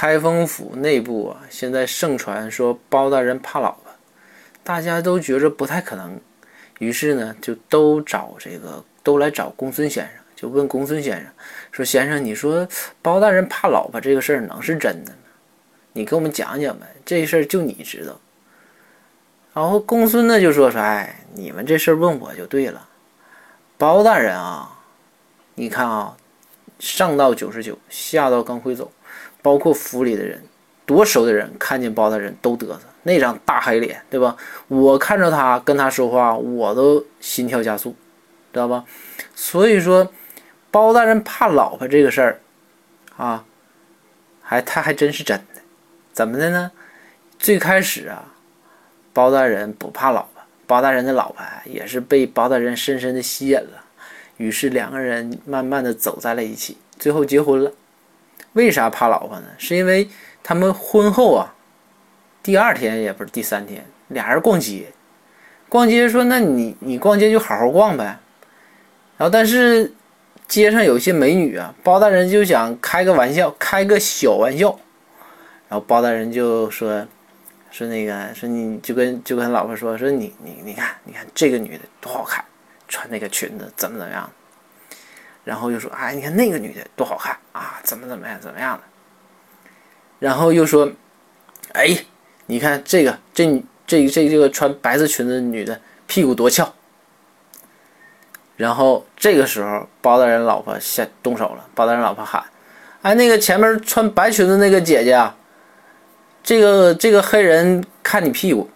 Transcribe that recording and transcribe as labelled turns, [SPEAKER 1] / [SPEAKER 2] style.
[SPEAKER 1] 开封府内部啊，现在盛传说包大人怕老婆，大家都觉着不太可能，于是呢，就都找这个，都来找公孙先生，就问公孙先生说：“先生，你说包大人怕老婆这个事儿能是真的吗？你给我们讲讲呗，这事儿就你知道。”然后公孙呢就说：“说，哎，你们这事儿问我就对了，包大人啊，你看啊，上到九十九，下到刚会走。”包括府里的人，多熟的人看见包大人都嘚瑟，那张大黑脸，对吧？我看着他跟他说话，我都心跳加速，知道吧？所以说，包大人怕老婆这个事儿，啊，还他还真是真的。怎么的呢？最开始啊，包大人不怕老婆，包大人的老婆也是被包大人深深的吸引了，于是两个人慢慢的走在了一起，最后结婚了。为啥怕老婆呢？是因为他们婚后啊，第二天也不是第三天，俩人逛街，逛街说：“那你你逛街就好好逛呗。”然后但是街上有一些美女啊，包大人就想开个玩笑，开个小玩笑，然后包大人就说：“说那个说你就跟就跟老婆说说你你你看你看这个女的多好看，穿那个裙子怎么怎么样。”然后又说：“哎，你看那个女的多好看啊，怎么怎么样，怎么样的？”然后又说：“哎，你看这个，这这这这个穿白色裙子的女的屁股多翘。”然后这个时候，包大人老婆下动手了。包大人老婆喊：“哎，那个前面穿白裙子那个姐姐啊，这个这个黑人看你屁股。”